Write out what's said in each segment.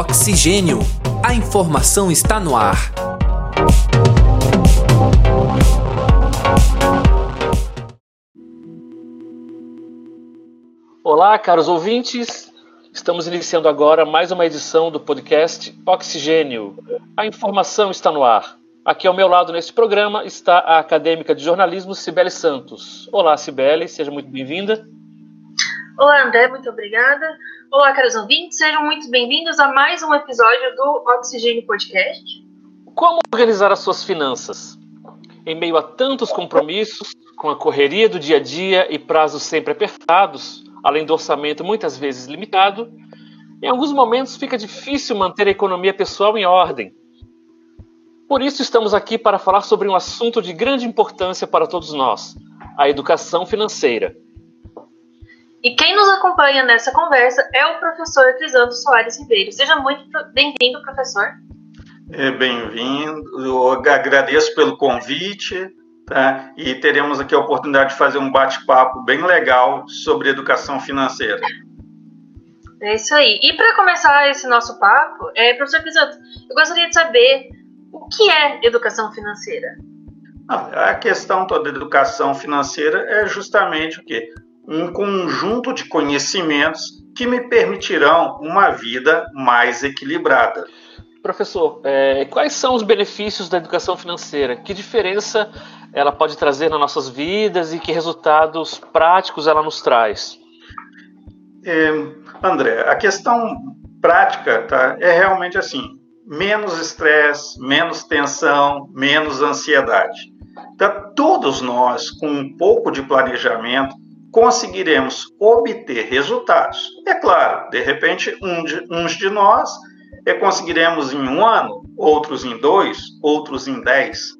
Oxigênio. A informação está no ar. Olá, caros ouvintes. Estamos iniciando agora mais uma edição do podcast Oxigênio. A informação está no ar. Aqui ao meu lado neste programa está a acadêmica de jornalismo Cibele Santos. Olá, Cibele, seja muito bem-vinda. Olá, André, muito obrigada. Olá, caros ouvintes, sejam muito bem-vindos a mais um episódio do Oxigênio Podcast. Como organizar as suas finanças? Em meio a tantos compromissos, com a correria do dia a dia e prazos sempre apertados, além do orçamento muitas vezes limitado, em alguns momentos fica difícil manter a economia pessoal em ordem. Por isso, estamos aqui para falar sobre um assunto de grande importância para todos nós: a educação financeira. E quem nos acompanha nessa conversa é o professor Crisanto Soares Ribeiro. Seja muito bem-vindo, professor. É, bem-vindo, eu agradeço pelo convite, tá? E teremos aqui a oportunidade de fazer um bate-papo bem legal sobre educação financeira. É isso aí. E para começar esse nosso papo, é, professor Crisanto, eu gostaria de saber o que é educação financeira. A questão toda da educação financeira é justamente o quê? Um conjunto de conhecimentos que me permitirão uma vida mais equilibrada. Professor, é, quais são os benefícios da educação financeira? Que diferença ela pode trazer nas nossas vidas e que resultados práticos ela nos traz? É, André, a questão prática tá, é realmente assim: menos estresse, menos tensão, menos ansiedade. Tá, todos nós, com um pouco de planejamento, conseguiremos obter resultados. É claro, de repente, um de, uns de nós é, conseguiremos em um ano, outros em dois, outros em dez.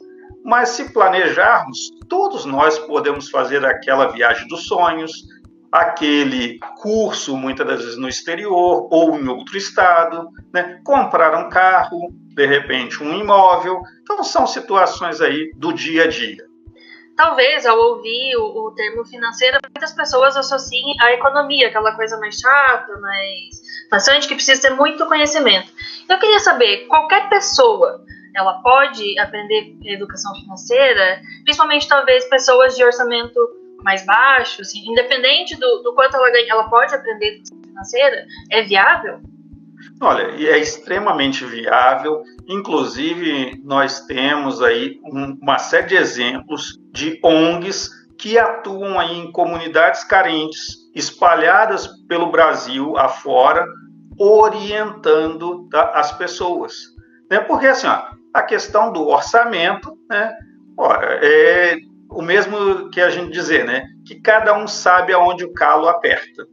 Mas se planejarmos, todos nós podemos fazer aquela viagem dos sonhos, aquele curso, muitas das vezes no exterior ou em outro estado, né? comprar um carro, de repente um imóvel. Então, são situações aí do dia a dia talvez ao ouvir o, o, termo financeiro, muitas pessoas associem a economia, aquela coisa mais chata, mais bastante que precisa ter muito conhecimento. Eu queria saber, qualquer pessoa, ela pode aprender educação financeira, principalmente talvez pessoas de orçamento mais baixo, assim, independente do, do quanto ela ganha, ela pode aprender educação financeira? É viável? Olha, é extremamente viável. Inclusive, nós temos aí uma série de exemplos de ONGs que atuam aí em comunidades carentes, espalhadas pelo Brasil afora, orientando tá, as pessoas. Né? Porque assim, ó, a questão do orçamento, né? Ora, é o mesmo que a gente dizer, né? Que cada um sabe aonde o calo aperta.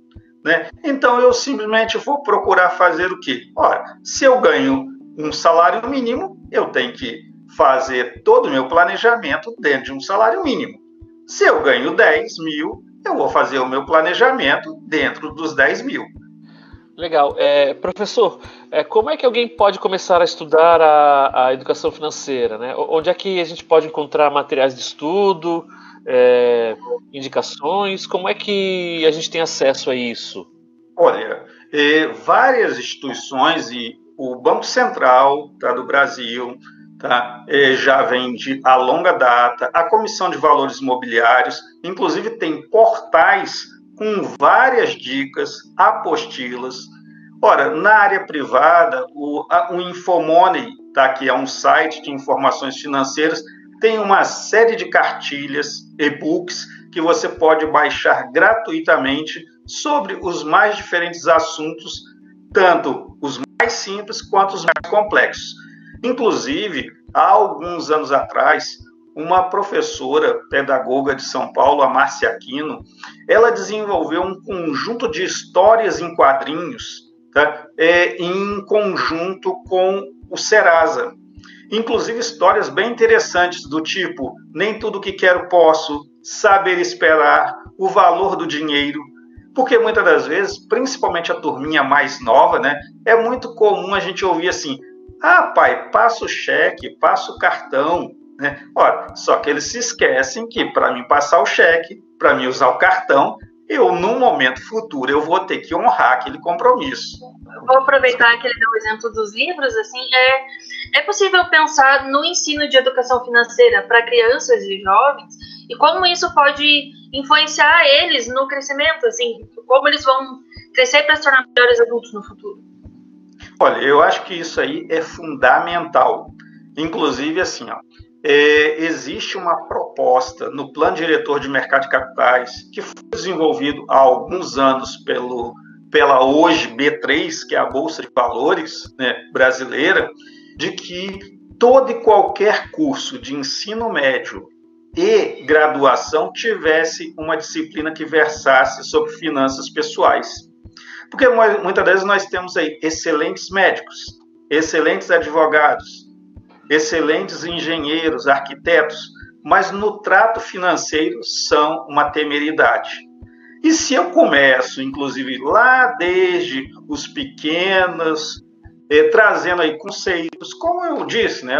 Né? Então eu simplesmente vou procurar fazer o quê? Ora, se eu ganho um salário mínimo, eu tenho que fazer todo o meu planejamento dentro de um salário mínimo. Se eu ganho 10 mil, eu vou fazer o meu planejamento dentro dos 10 mil. Legal. É, professor, é, como é que alguém pode começar a estudar a, a, educação financeira? Né? Onde é que a gente pode encontrar materiais de estudo? É, indicações? Como é que a gente tem acesso a isso? Olha, é, várias instituições e o Banco Central tá, do Brasil tá, é, já vem de a longa data, a Comissão de Valores Imobiliários, inclusive tem portais com várias dicas, apostilas. Ora, na área privada, o, o Infomoney, tá, que é um site de informações financeiras, tem uma série de cartilhas, e-books, que você pode baixar gratuitamente sobre os mais diferentes assuntos, tanto os mais simples quanto os mais complexos. Inclusive, há alguns anos atrás, uma professora pedagoga de São Paulo, a Márcia Aquino, ela desenvolveu um conjunto de histórias em quadrinhos tá? é, em conjunto com o Serasa inclusive histórias bem interessantes do tipo nem tudo que quero posso, saber esperar, o valor do dinheiro, porque muitas das vezes, principalmente a turminha mais nova, né, é muito comum a gente ouvir assim: "Ah, pai, passa o cheque, passa o cartão", né? Ora, só que eles se esquecem que para mim passar o cheque, para mim usar o cartão, eu, num momento futuro, eu vou ter que honrar aquele compromisso. Vou aproveitar que ele deu o exemplo dos livros, assim, é, é possível pensar no ensino de educação financeira para crianças e jovens e como isso pode influenciar eles no crescimento, assim, como eles vão crescer para se tornar melhores adultos no futuro. Olha, eu acho que isso aí é fundamental. Inclusive, assim, ó, é, existe uma proposta no Plano Diretor de Mercado de Capitais, que foi desenvolvido há alguns anos pelo, pela hoje B3, que é a Bolsa de Valores né, brasileira, de que todo e qualquer curso de ensino médio e graduação tivesse uma disciplina que versasse sobre finanças pessoais. Porque muitas vezes nós temos aí excelentes médicos, excelentes advogados, excelentes engenheiros, arquitetos, mas no trato financeiro são uma temeridade. E se eu começo, inclusive, lá desde os pequenos, eh, trazendo aí conceitos, como eu disse, né?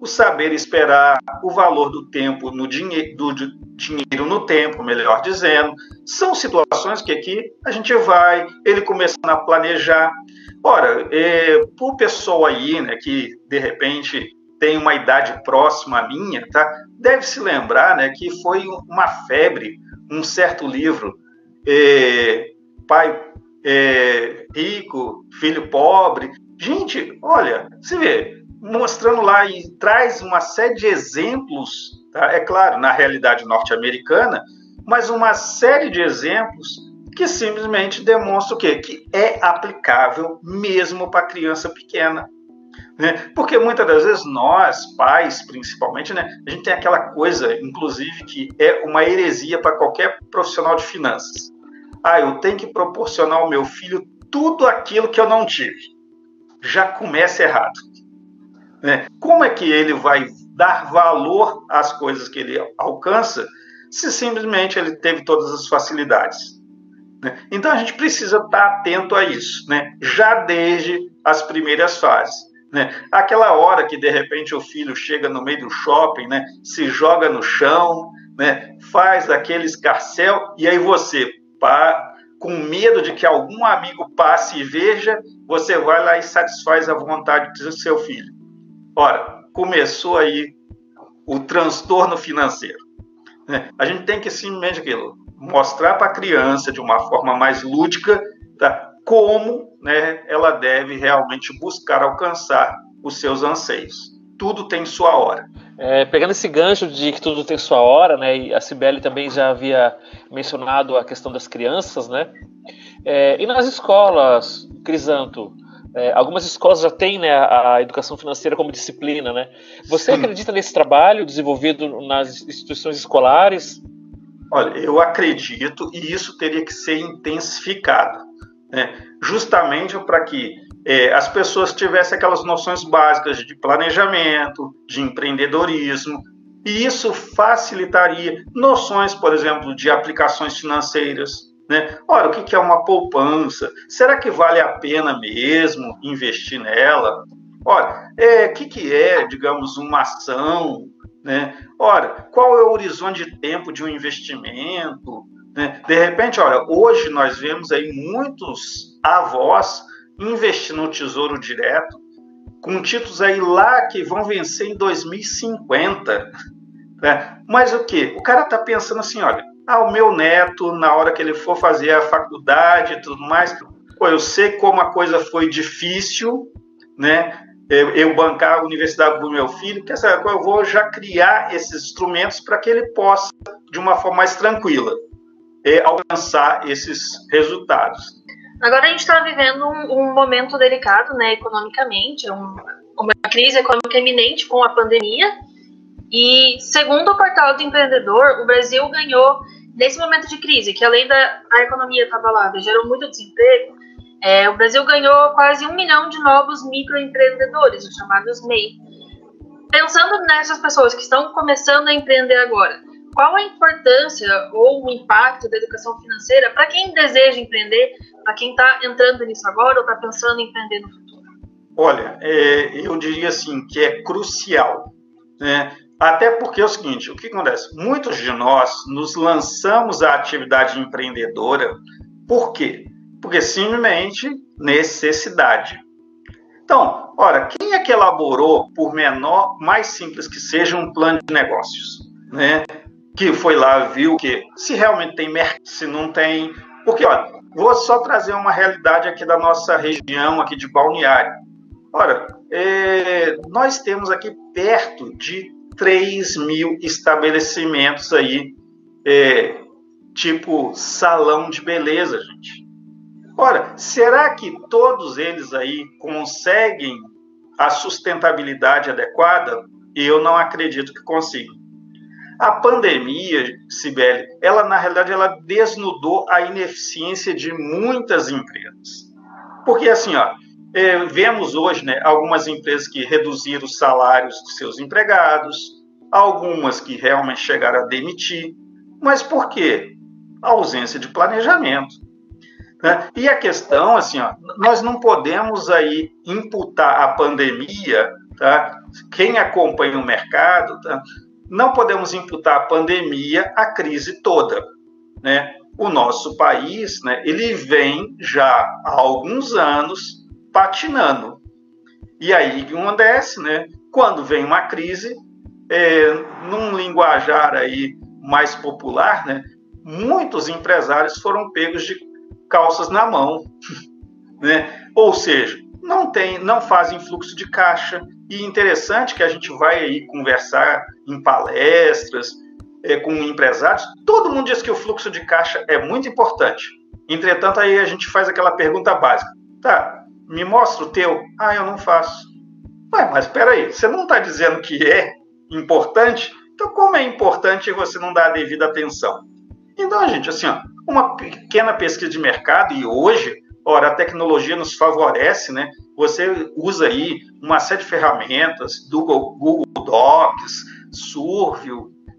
O saber esperar, o valor do tempo no dinheiro, do dinheiro no tempo, melhor dizendo, são situações que aqui a gente vai, ele começando a planejar. Ora, é, por pessoa aí, né, que de repente tem uma idade próxima à minha, tá? Deve se lembrar, né, que foi uma febre, um certo livro, é, pai é, rico, filho pobre. Gente, olha, você vê, mostrando lá e traz uma série de exemplos, tá? é claro, na realidade norte-americana, mas uma série de exemplos que simplesmente demonstram o quê? Que é aplicável mesmo para criança pequena. Né? Porque muitas das vezes nós, pais principalmente, né, a gente tem aquela coisa, inclusive, que é uma heresia para qualquer profissional de finanças. Ah, eu tenho que proporcionar ao meu filho tudo aquilo que eu não tive. Já começa errado. Né? Como é que ele vai dar valor às coisas que ele alcança se simplesmente ele teve todas as facilidades? Né? Então a gente precisa estar atento a isso, né? já desde as primeiras fases. Né? Aquela hora que de repente o filho chega no meio do shopping, né? se joga no chão, né? faz aquele escarcel, e aí você, pá, com medo de que algum amigo passe e veja, você vai lá e satisfaz a vontade do seu filho. Ora, começou aí o transtorno financeiro. Né? A gente tem que simplesmente aquilo, mostrar para a criança de uma forma mais lúdica tá? como né, ela deve realmente buscar alcançar os seus anseios. Tudo tem sua hora. É, pegando esse gancho de que tudo tem sua hora, né, e a Cibele também já havia mencionado a questão das crianças, né, é, e nas escolas, Crisanto, é, algumas escolas já têm né, a educação financeira como disciplina, né? Você Sim. acredita nesse trabalho desenvolvido nas instituições escolares? Olha, eu acredito e isso teria que ser intensificado né? justamente para que é, as pessoas tivessem aquelas noções básicas de planejamento, de empreendedorismo, e isso facilitaria noções, por exemplo, de aplicações financeiras. Né? Ora, o que é uma poupança? Será que vale a pena mesmo investir nela? Ora, é, o que, que é, digamos, uma ação? Né? Ora, qual é o horizonte de tempo de um investimento? Né? De repente, olha, hoje nós vemos aí muitos avós investindo no Tesouro Direto com títulos aí lá que vão vencer em 2050. Né? Mas o que? O cara está pensando assim, olha, ah, o meu neto, na hora que ele for fazer a faculdade e tudo mais, pô, eu sei como a coisa foi difícil, né? Eu, eu bancar a universidade do meu filho, que essa eu vou já criar esses instrumentos para que ele possa, de uma forma mais tranquila, é, alcançar esses resultados. Agora a gente está vivendo um, um, momento delicado, né, economicamente, um, uma crise econômica iminente com a pandemia. E segundo o portal do empreendedor, o Brasil ganhou nesse momento de crise, que além da economia estar abalada, gerou muito desemprego. É, o Brasil ganhou quase um milhão de novos microempreendedores, os chamados MEI. Pensando nessas pessoas que estão começando a empreender agora, qual a importância ou o impacto da educação financeira para quem deseja empreender, para quem está entrando nisso agora ou está pensando em empreender no futuro? Olha, é, eu diria assim que é crucial, né? Até porque é o seguinte, o que acontece? Muitos de nós nos lançamos à atividade empreendedora, por quê? Porque simplesmente necessidade. Então, ora, quem é que elaborou, por menor, mais simples que seja, um plano de negócios? Né? Que foi lá, viu que se realmente tem mercado, se não tem. Porque, olha, vou só trazer uma realidade aqui da nossa região, aqui de Balneário. Ora, é, nós temos aqui perto de 3 mil estabelecimentos aí, é, tipo salão de beleza, gente. Ora, será que todos eles aí conseguem a sustentabilidade adequada? Eu não acredito que consigam. A pandemia, Sibeli, ela na realidade ela desnudou a ineficiência de muitas empresas. Porque assim, ó, é, vemos hoje né, algumas empresas que reduziram os salários dos seus empregados, algumas que realmente chegaram a demitir. Mas por quê? A ausência de planejamento. Né? E a questão, assim, ó, nós não podemos aí imputar a pandemia, tá? quem acompanha o mercado, tá? Não podemos imputar a pandemia à crise toda. Né? O nosso país, né, ele vem já há alguns anos patinando. E aí que acontece, né? Quando vem uma crise, é, num linguajar aí mais popular, né? Muitos empresários foram pegos de calças na mão, né? Ou seja, não tem, não fazem fluxo de caixa. E interessante que a gente vai aí conversar em palestras é, com empresários. Todo mundo diz que o fluxo de caixa é muito importante. Entretanto, aí a gente faz aquela pergunta básica: tá? Me mostra o teu? Ah, eu não faço. Ué, mas espera aí, você não está dizendo que é importante? Então, como é importante você não dar a devida atenção? Então, gente, assim, ó, uma pequena pesquisa de mercado e hoje, ora, a tecnologia nos favorece, né? Você usa aí uma série de ferramentas do Google Docs, Survey,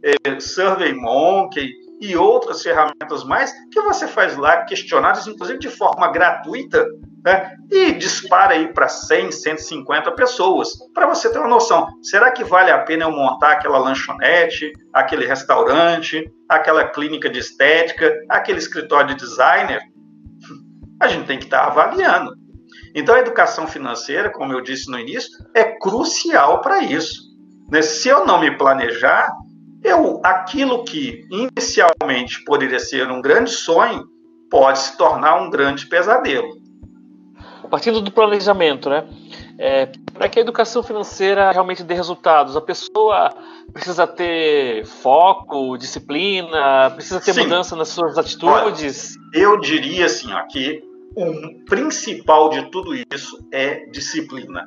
é, SurveyMonkey e outras ferramentas mais que você faz lá questionários, inclusive de forma gratuita, né? e dispara aí para 100, 150 pessoas, para você ter uma noção. Será que vale a pena eu montar aquela lanchonete, aquele restaurante, aquela clínica de estética, aquele escritório de designer? A gente tem que estar tá avaliando. Então, a educação financeira, como eu disse no início, é crucial para isso. Né? Se eu não me planejar, eu aquilo que inicialmente poderia ser um grande sonho pode se tornar um grande pesadelo partindo do planejamento, né? É, para que a educação financeira realmente dê resultados, a pessoa precisa ter foco, disciplina, precisa ter Sim. mudança nas suas atitudes. Olha, eu diria assim, ó, que o principal de tudo isso é disciplina.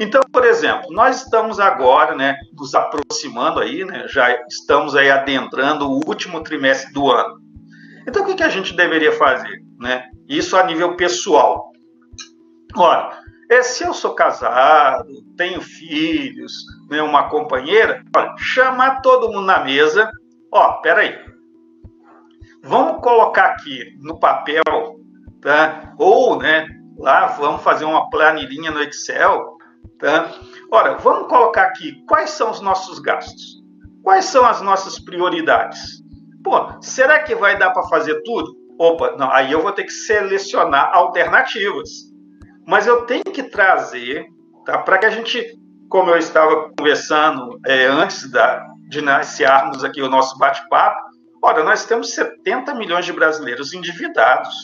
Então, por exemplo, nós estamos agora, né, nos aproximando aí, né, já estamos aí adentrando o último trimestre do ano. Então, o que, que a gente deveria fazer, né? Isso a nível pessoal. Ora, é, se eu sou casado, tenho filhos, né, uma companheira, olha, chamar todo mundo na mesa, ó, peraí, vamos colocar aqui no papel, tá? Ou, né, lá vamos fazer uma planilhinha no Excel, tá? Ora, vamos colocar aqui quais são os nossos gastos, quais são as nossas prioridades. Pô, será que vai dar para fazer tudo? Opa, não, aí eu vou ter que selecionar alternativas mas eu tenho que trazer tá, para que a gente, como eu estava conversando é, antes da, de iniciarmos aqui o nosso bate-papo, olha, nós temos 70 milhões de brasileiros endividados.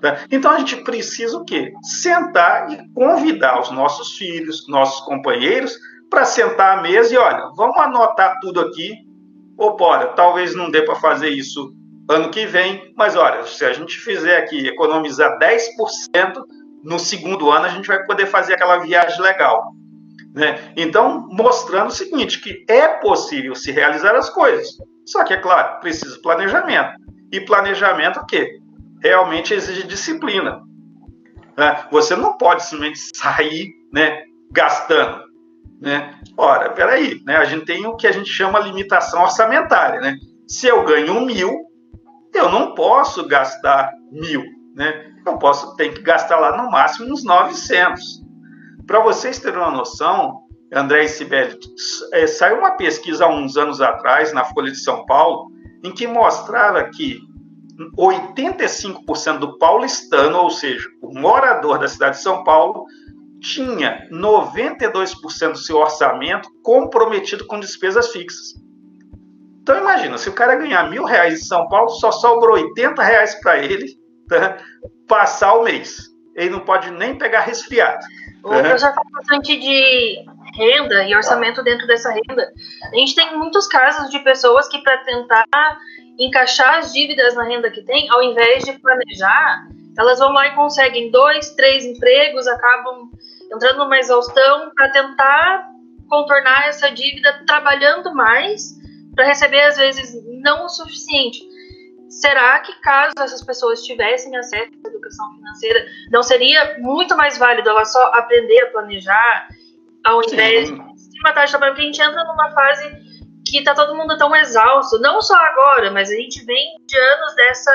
Tá? Então a gente precisa o quê? Sentar e convidar os nossos filhos, nossos companheiros, para sentar à mesa e olha, vamos anotar tudo aqui. Ou olha, talvez não dê para fazer isso ano que vem, mas olha, se a gente fizer aqui economizar 10%, no segundo ano a gente vai poder fazer aquela viagem legal. Né? Então, mostrando o seguinte, que é possível se realizar as coisas. Só que, é claro, precisa planejamento. E planejamento o quê? Realmente exige disciplina. Né? Você não pode simplesmente sair né, gastando. Né? Ora, peraí, né? a gente tem o que a gente chama limitação orçamentária. Né? Se eu ganho mil, eu não posso gastar mil. Né? eu posso ter que gastar lá no máximo uns 900. Para vocês terem uma noção, André e Sibeli, é, saiu uma pesquisa há uns anos atrás na Folha de São Paulo em que mostrava que 85% do paulistano, ou seja, o morador da cidade de São Paulo, tinha 92% do seu orçamento comprometido com despesas fixas. Então imagina, se o cara ganhar mil reais em São Paulo, só sobrou 80 reais para ele tá? passar o mês. Ele não pode nem pegar resfriado. O né? já fala bastante de renda e orçamento dentro dessa renda. A gente tem muitos casos de pessoas que, para tentar encaixar as dívidas na renda que tem, ao invés de planejar, elas vão lá e conseguem dois, três empregos, acabam entrando numa exaustão para tentar contornar essa dívida trabalhando mais para receber às vezes não o suficiente. Será que caso essas pessoas tivessem acesso à educação financeira, não seria muito mais válido ela só aprender a planejar ao invés Sim. de matar de trabalho? Porque a gente entra numa fase que está todo mundo tão exausto, não só agora, mas a gente vem de anos dessa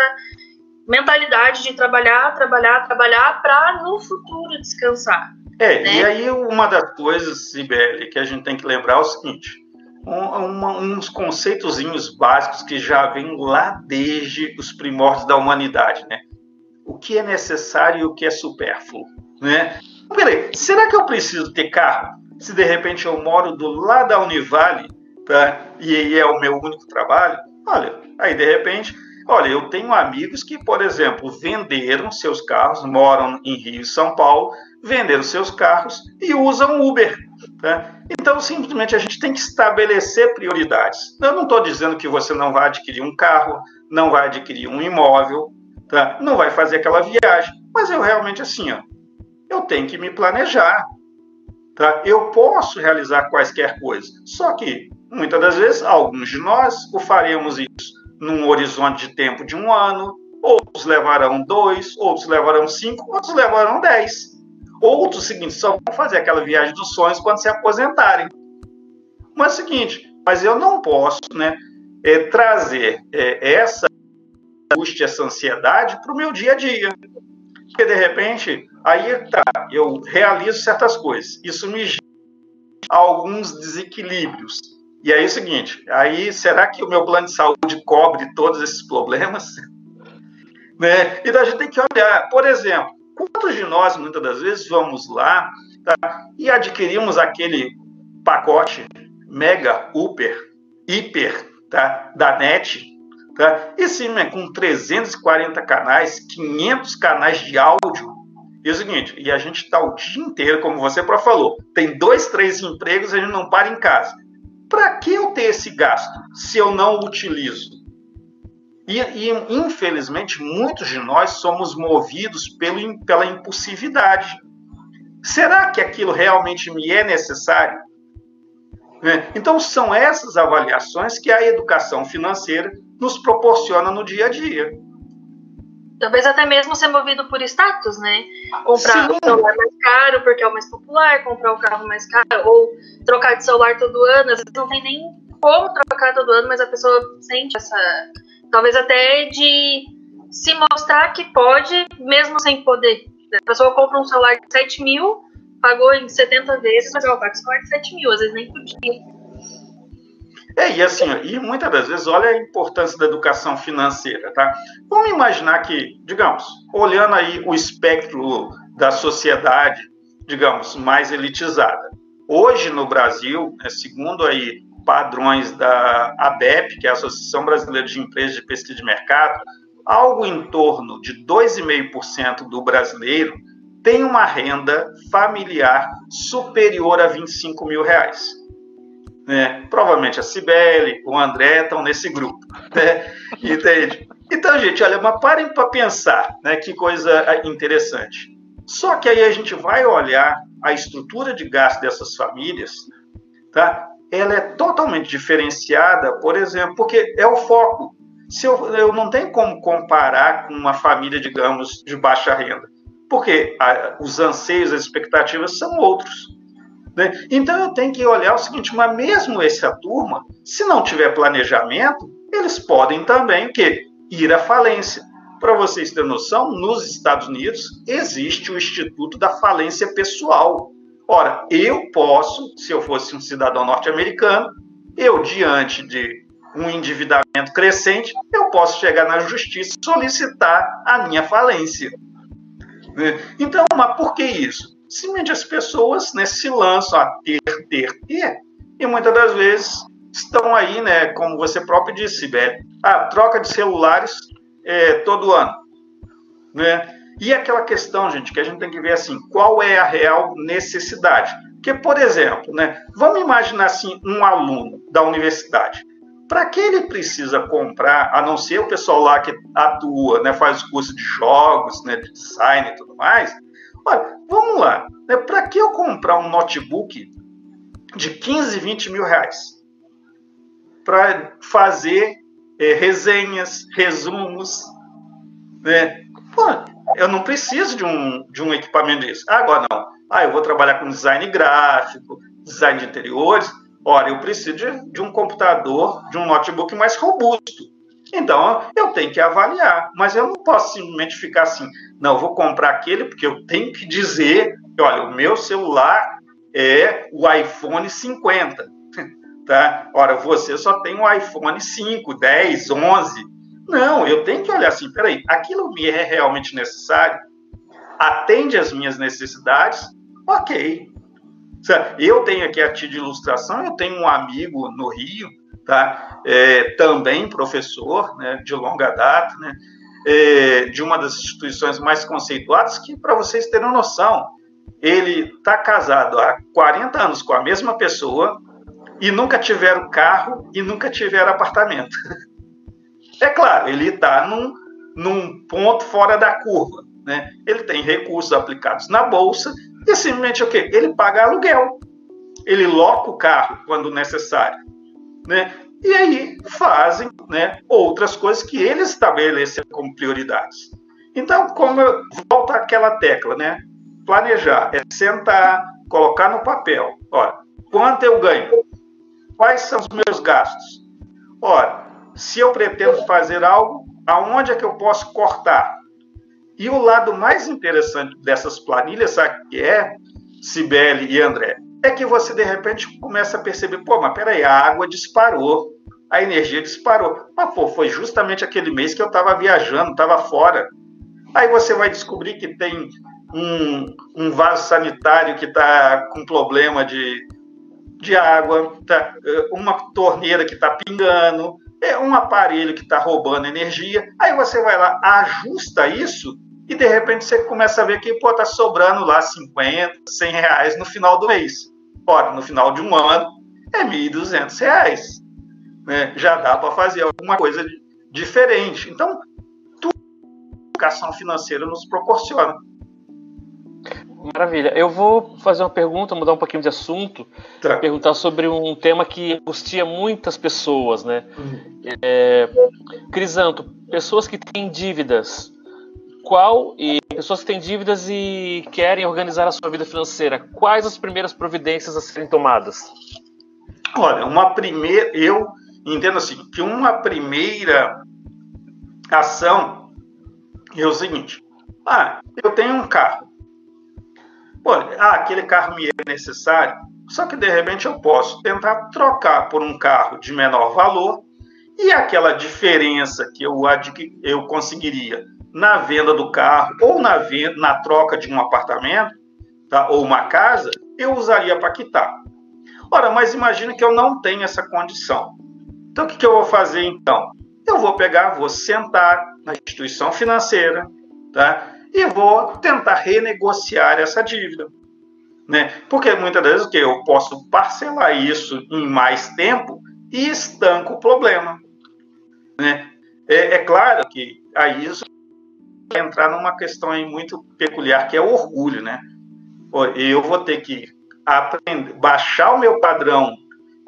mentalidade de trabalhar, trabalhar, trabalhar para no futuro descansar. É, né? e aí uma das coisas, Sibeli, que a gente tem que lembrar é o seguinte: um, uns conceitozinhos básicos que já vêm lá desde os primórdios da humanidade, né? O que é necessário e o que é supérfluo, né? Peraí, será que eu preciso ter carro? Se de repente eu moro do lado da Univale, tá? E é o meu único trabalho? Olha, aí de repente, olha, eu tenho amigos que, por exemplo, venderam seus carros, moram em Rio e São Paulo, venderam seus carros e usam Uber. Tá? Então, simplesmente, a gente tem que estabelecer prioridades. Eu não estou dizendo que você não vai adquirir um carro, não vai adquirir um imóvel, tá? não vai fazer aquela viagem, mas eu realmente, assim, ó, eu tenho que me planejar. Tá? Eu posso realizar quaisquer coisas, só que, muitas das vezes, alguns de nós o faremos isso num horizonte de tempo de um ano, outros levarão dois, outros levarão cinco, outros levarão dez. Outros, seguinte, só vão fazer aquela viagem dos sonhos quando se aposentarem. Mas é o seguinte, mas eu não posso né, é, trazer é, essa angústia, essa ansiedade para o meu dia a dia. Porque, de repente, aí tá, eu realizo certas coisas. Isso me gera alguns desequilíbrios. E aí é o seguinte, aí será que o meu plano de saúde cobre todos esses problemas? Né? Então a gente tem que olhar, por exemplo, Quantos de nós, muitas das vezes, vamos lá tá, e adquirimos aquele pacote mega, super, hiper tá, da NET? Tá? E sim, né, com 340 canais, 500 canais de áudio. E é o seguinte, e a gente está o dia inteiro, como você falou, tem dois, três empregos a gente não para em casa. Para que eu ter esse gasto se eu não utilizo? E, e, infelizmente, muitos de nós somos movidos pelo, pela impulsividade. Será que aquilo realmente me é necessário? É. Então, são essas avaliações que a educação financeira nos proporciona no dia a dia. Talvez até mesmo ser movido por status, né? Comprar Sim. o celular mais caro porque é o mais popular, comprar o carro mais caro, ou trocar de celular todo ano. Às vezes não tem nem como trocar todo ano, mas a pessoa sente essa Talvez até de se mostrar que pode, mesmo sem poder. A pessoa compra um celular de 7 mil, pagou em 70 vezes, mas ela paga o celular de 7 mil, às vezes nem podia. É, e assim, e muitas das vezes, olha a importância da educação financeira, tá? Vamos imaginar que, digamos, olhando aí o espectro da sociedade, digamos, mais elitizada. Hoje no Brasil, né, segundo aí padrões da ABEP, que é a Associação Brasileira de Empresas de Pesquisa de Mercado, algo em torno de 2,5% do brasileiro tem uma renda familiar superior a 25 mil reais. Né? Provavelmente a Cibele, o André estão nesse grupo. Né? Entende? Então, gente, olha, mas parem para pensar, né? que coisa interessante. Só que aí a gente vai olhar a estrutura de gasto dessas famílias, tá? ela é totalmente diferenciada, por exemplo, porque é o foco. Se eu, eu não tenho como comparar com uma família, digamos, de baixa renda, porque a, os anseios, as expectativas são outros. Né? Então eu tenho que olhar o seguinte, mas mesmo essa turma, se não tiver planejamento, eles podem também que ir à falência. Para vocês terem noção, nos Estados Unidos existe o Instituto da Falência Pessoal, Ora, eu posso, se eu fosse um cidadão norte-americano, eu, diante de um endividamento crescente, eu posso chegar na justiça e solicitar a minha falência. Né? Então, mas por que isso? Simplesmente as pessoas né, se lançam a ter, ter, ter, e muitas das vezes estão aí, né, como você próprio disse, Beth, a troca de celulares é, todo ano. Né? E aquela questão, gente, que a gente tem que ver assim, qual é a real necessidade? Porque, por exemplo, né, vamos imaginar assim, um aluno da universidade. Para que ele precisa comprar, a não ser o pessoal lá que atua, né, faz curso de jogos, né, de design e tudo mais, olha, vamos lá, né, para que eu comprar um notebook de 15, 20 mil reais? Para fazer é, resenhas, resumos, né? Pô, eu não preciso de um, de um equipamento desse. Agora não. Ah, eu vou trabalhar com design gráfico, design de interiores. Ora, eu preciso de, de um computador, de um notebook mais robusto. Então, eu tenho que avaliar. Mas eu não posso simplesmente ficar assim, não, vou comprar aquele porque eu tenho que dizer, olha, o meu celular é o iPhone 50. Tá? Ora, você só tem um iPhone 5, 10, 11. Não, eu tenho que olhar assim, peraí, aquilo me é realmente necessário? Atende às minhas necessidades? Ok. Eu tenho aqui a título de ilustração, eu tenho um amigo no Rio, tá? É, também professor, né, de longa data, né, é, de uma das instituições mais conceituadas, que, para vocês terem noção, ele está casado há 40 anos com a mesma pessoa e nunca tiveram carro e nunca tiveram apartamento. É claro, ele está num, num ponto fora da curva. Né? Ele tem recursos aplicados na bolsa e simplesmente o quê? Ele paga aluguel. Ele loca o carro quando necessário. Né? E aí fazem né, outras coisas que eles estabelecem como prioridades. Então, como eu volto àquela tecla, né? Planejar é sentar, colocar no papel. Olha, quanto eu ganho? Quais são os meus gastos? Ora, se eu pretendo fazer algo, aonde é que eu posso cortar? E o lado mais interessante dessas planilhas, sabe que é, Sibeli e André? É que você de repente começa a perceber, pô, mas peraí, a água disparou, a energia disparou. Mas pô, foi justamente aquele mês que eu estava viajando, estava fora. Aí você vai descobrir que tem um, um vaso sanitário que está com problema de, de água, tá, uma torneira que está pingando, é um aparelho que está roubando energia. Aí você vai lá, ajusta isso e de repente você começa a ver que pô, tá sobrando lá 50, 100 reais no final do mês. Ora, no final de um ano é 1.200 reais. Né? Já dá para fazer alguma coisa diferente. Então, tudo que a educação financeira nos proporciona. Maravilha. Eu vou fazer uma pergunta, mudar um pouquinho de assunto, tá. perguntar sobre um tema que angustia muitas pessoas, né? Uhum. É, Crisanto, pessoas que têm dívidas, qual e pessoas que têm dívidas e querem organizar a sua vida financeira, quais as primeiras providências a serem tomadas? Olha, uma primeira, eu entendo assim, que uma primeira ação é o seguinte: ah, eu tenho um carro Olha, ah, aquele carro me é necessário, só que de repente eu posso tentar trocar por um carro de menor valor e aquela diferença que eu, eu conseguiria na venda do carro ou na, venda, na troca de um apartamento tá, ou uma casa, eu usaria para quitar. Ora, mas imagina que eu não tenho essa condição. Então, o que, que eu vou fazer então? Eu vou pegar, vou sentar na instituição financeira, tá? e vou tentar renegociar essa dívida. Né? Porque muitas vezes que eu posso parcelar isso em mais tempo e estanco o problema. Né? É, é claro que aí isso entrar numa questão aí muito peculiar que é o orgulho, né? Eu vou ter que aprender, baixar o meu padrão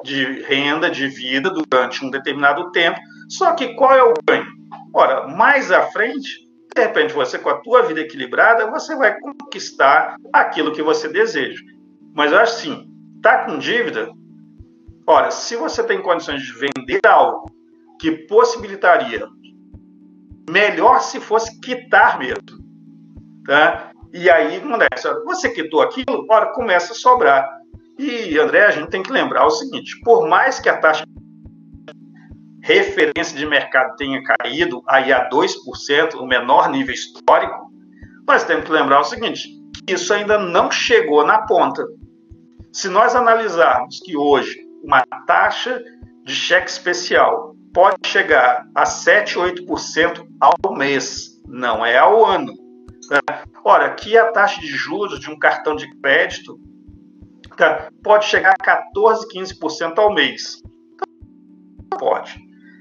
de renda, de vida durante um determinado tempo. Só que qual é o ganho? Ora, mais à frente de repente, você, com a tua vida equilibrada, você vai conquistar aquilo que você deseja. Mas eu acho assim, tá com dívida? Olha, se você tem condições de vender algo que possibilitaria, melhor se fosse quitar mesmo, tá? E aí, acontece, você quitou aquilo, ora, começa a sobrar. E, André, a gente tem que lembrar o seguinte: por mais que a taxa referência de mercado tenha caído aí a 2%, o menor nível histórico, nós temos que lembrar o seguinte: que isso ainda não chegou na ponta. Se nós analisarmos que hoje uma taxa de cheque especial pode chegar a 7, 8% ao mês, não é ao ano. Né? Ora, aqui a taxa de juros de um cartão de crédito tá, pode chegar a 14, 15% ao mês. Pode.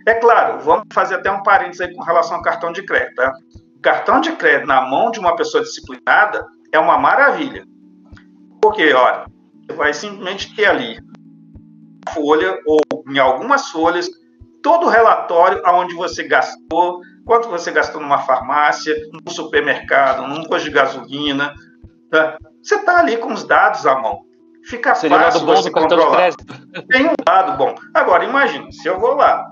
É claro, vamos fazer até um parênteses aí com relação ao cartão de crédito. Tá? O cartão de crédito na mão de uma pessoa disciplinada é uma maravilha. Porque, olha, você vai simplesmente ter ali folha ou em algumas folhas todo o relatório aonde você gastou, quanto você gastou numa farmácia, num supermercado, num posto de gasolina. Tá? Você está ali com os dados à mão. Fica Seria fácil lado bom você do controlar. Tem um lado bom. Agora, imagina, se eu vou lá,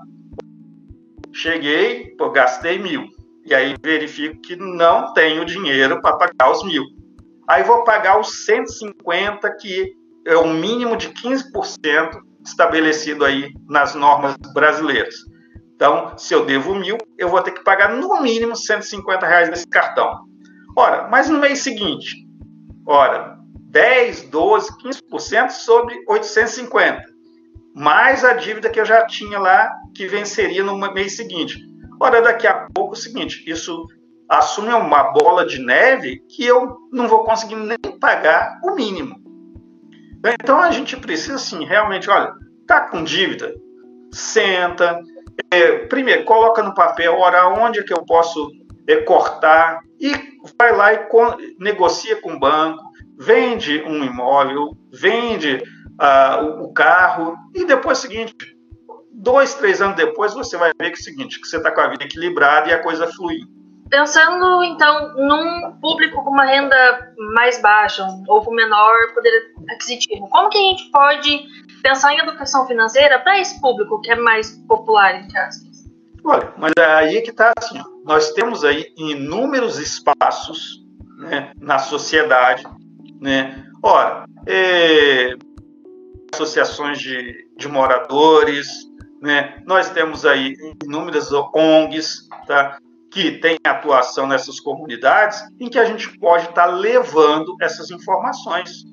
cheguei, pô, gastei mil, e aí verifico que não tenho dinheiro para pagar os mil. Aí vou pagar os 150, que é o mínimo de 15% estabelecido aí nas normas brasileiras. Então, se eu devo mil, eu vou ter que pagar no mínimo 150 reais nesse cartão. Ora, mas no mês seguinte, ora, 10, 12, 15% sobre 850, mais a dívida que eu já tinha lá, que venceria no mês seguinte. Ora, daqui a pouco é o seguinte, isso assume uma bola de neve que eu não vou conseguir nem pagar o mínimo. Então a gente precisa, assim, realmente, olha, tá com dívida? Senta. É, primeiro, coloca no papel, ora, onde é que eu posso é, cortar e vai lá e negocia com o banco, vende um imóvel, vende uh, o, carro e depois é o seguinte, dois, três anos depois você vai ver que é o seguinte, que você está com a vida equilibrada e a coisa flui. Pensando, então, num público com uma renda mais baixa ou com menor poder aquisitivo, como que a gente pode pensar em educação financeira para esse público que é mais popular, entre aspas? Olha, mas é aí que está assim, nós temos aí inúmeros espaços né, na sociedade, né? Ora, é, associações de, de moradores, né? Nós temos aí inúmeras ONGs, tá? Que tem atuação nessas comunidades, em que a gente pode estar tá levando essas informações.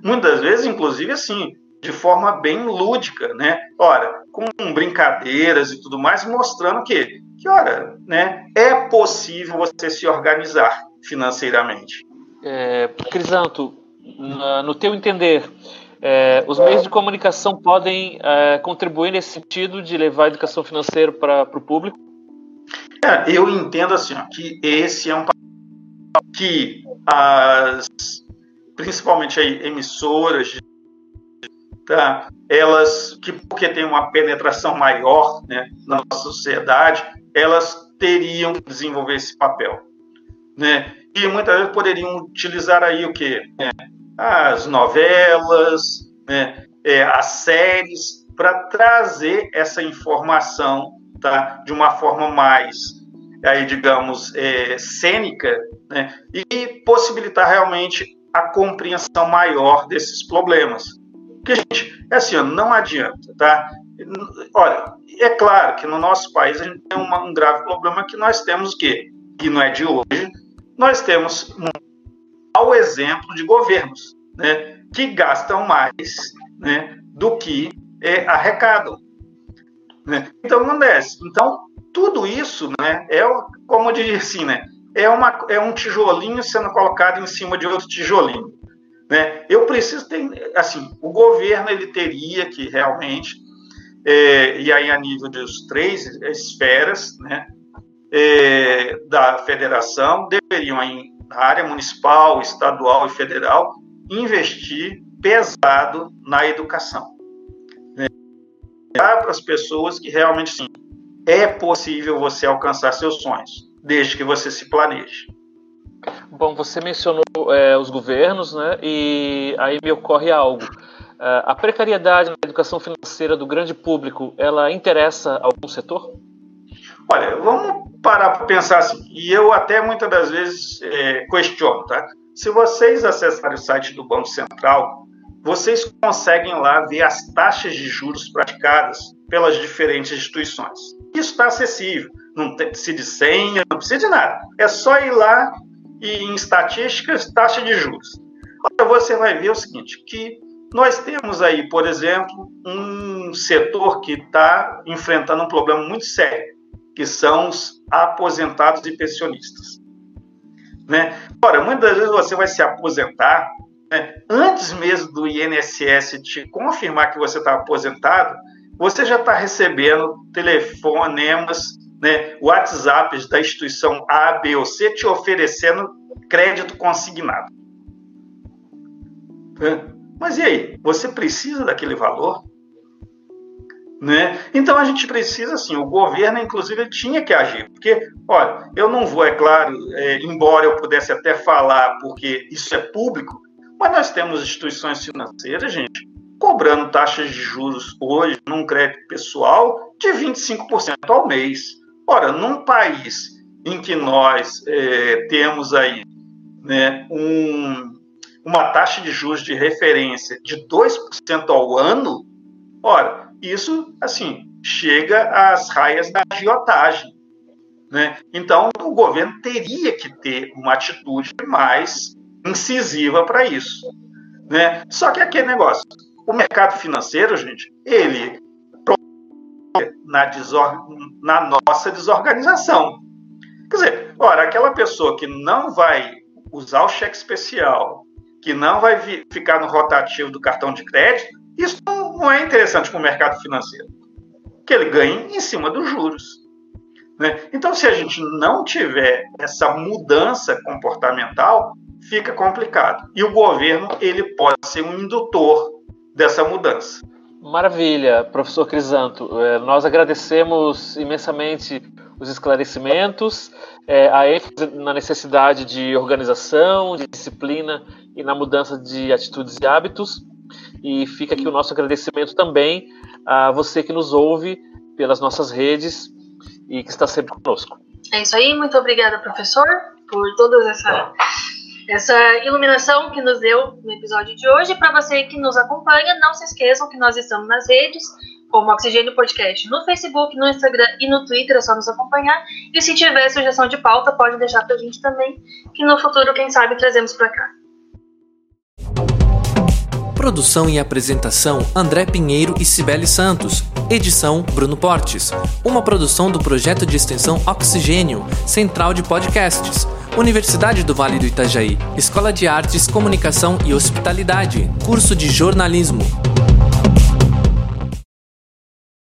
Muitas vezes, inclusive, assim, de forma bem lúdica, né? Ora, com brincadeiras e tudo mais, mostrando que, que ora, né, é possível você se organizar financeiramente. É, Crisanto, no teu entender, é, os meios de comunicação podem é, contribuir nesse sentido de levar a educação financeira para o público? É, eu entendo assim, ó, que esse é um que as principalmente aí emissoras tá, elas que porque tem uma penetração maior né, na nossa sociedade, elas teriam que desenvolver esse papel, né? E muitas vezes poderiam utilizar aí o que né, as novelas, né, é, as séries para trazer essa informação tá? de uma forma mais, aí, digamos, é, cênica, né? e possibilitar realmente a compreensão maior desses problemas. Porque, gente, é assim, não adianta, tá? Olha, é claro que no nosso país a gente tem uma, um grave problema que nós temos o quê? Que não é de hoje, nós temos um mau exemplo de governos, né? Que gastam mais, né? Do que é, arrecadam. Né? Então, acontece. Então, tudo isso, né, é, como diria assim, né, é, uma, é um tijolinho sendo colocado em cima de outro tijolinho. Né? Eu preciso ter, assim, o governo ele teria que realmente, é, e aí a nível dos três esferas, né, é, da federação, deveriam, aí, na área municipal, estadual e federal, investir pesado na educação para as pessoas que realmente sim, é possível você alcançar seus sonhos, desde que você se planeje. Bom, você mencionou é, os governos, né? E aí me ocorre algo. É, a precariedade na educação financeira do grande público, ela interessa algum setor? Olha, vamos parar para pensar assim, e eu até muitas das vezes é, questiono, tá? Se vocês acessarem o site do Banco Central, vocês conseguem lá ver as taxas de juros praticadas pelas diferentes instituições. Isso está acessível, não precisa de senha, não precisa de nada. É só ir lá e em estatísticas, taxa de juros. Olha, você vai ver o seguinte, que nós temos aí, por exemplo, um setor que está enfrentando um problema muito sério, que são os aposentados e pensionistas. Né? Ora, muitas vezes você vai se aposentar, né? antes mesmo do INSS te confirmar que você está aposentado, você já está recebendo telefonemas, né, WhatsApps da instituição A, B ou C te oferecendo crédito consignado. Mas e aí? Você precisa daquele valor? Né? Então a gente precisa, assim, o governo, inclusive, tinha que agir, porque, olha, eu não vou, é claro, é, embora eu pudesse até falar, porque isso é público, mas nós temos instituições financeiras, gente, cobrando taxas de juros hoje num crédito pessoal de 25% ao mês. Ora, num país em que nós é, temos aí né, um, uma taxa de juros de referência de 2% ao ano, ora, isso, assim, chega às raias da agiotagem. Né? Então, o governo teria que ter uma atitude mais incisiva para isso. Né? Só que aquele negócio, o mercado financeiro, gente, ele na, desor na nossa desorganização. Quer dizer, ora, aquela pessoa que não vai usar o cheque especial, que não vai ficar no rotativo do cartão de crédito, isso não é interessante para o mercado financeiro, que ele ganhe em cima dos juros. Né? Então, se a gente não tiver essa mudança comportamental, fica complicado. E o governo ele pode ser um indutor dessa mudança. Maravilha, professor Crisanto. É, nós agradecemos imensamente os esclarecimentos, é, a ênfase na necessidade de organização, de disciplina e na mudança de atitudes e hábitos. E fica aqui o nosso agradecimento também a você que nos ouve pelas nossas redes e que está sempre conosco. É isso aí, muito obrigada, professor, por toda essa, essa iluminação que nos deu no episódio de hoje. Para você que nos acompanha, não se esqueçam que nós estamos nas redes, como Oxigênio Podcast, no Facebook, no Instagram e no Twitter, é só nos acompanhar. E se tiver sugestão de pauta, pode deixar para a gente também, que no futuro, quem sabe, trazemos para cá. Produção e apresentação André Pinheiro e Cibele Santos. Edição Bruno Portes. Uma produção do projeto de extensão Oxigênio, Central de Podcasts. Universidade do Vale do Itajaí. Escola de Artes, Comunicação e Hospitalidade. Curso de Jornalismo.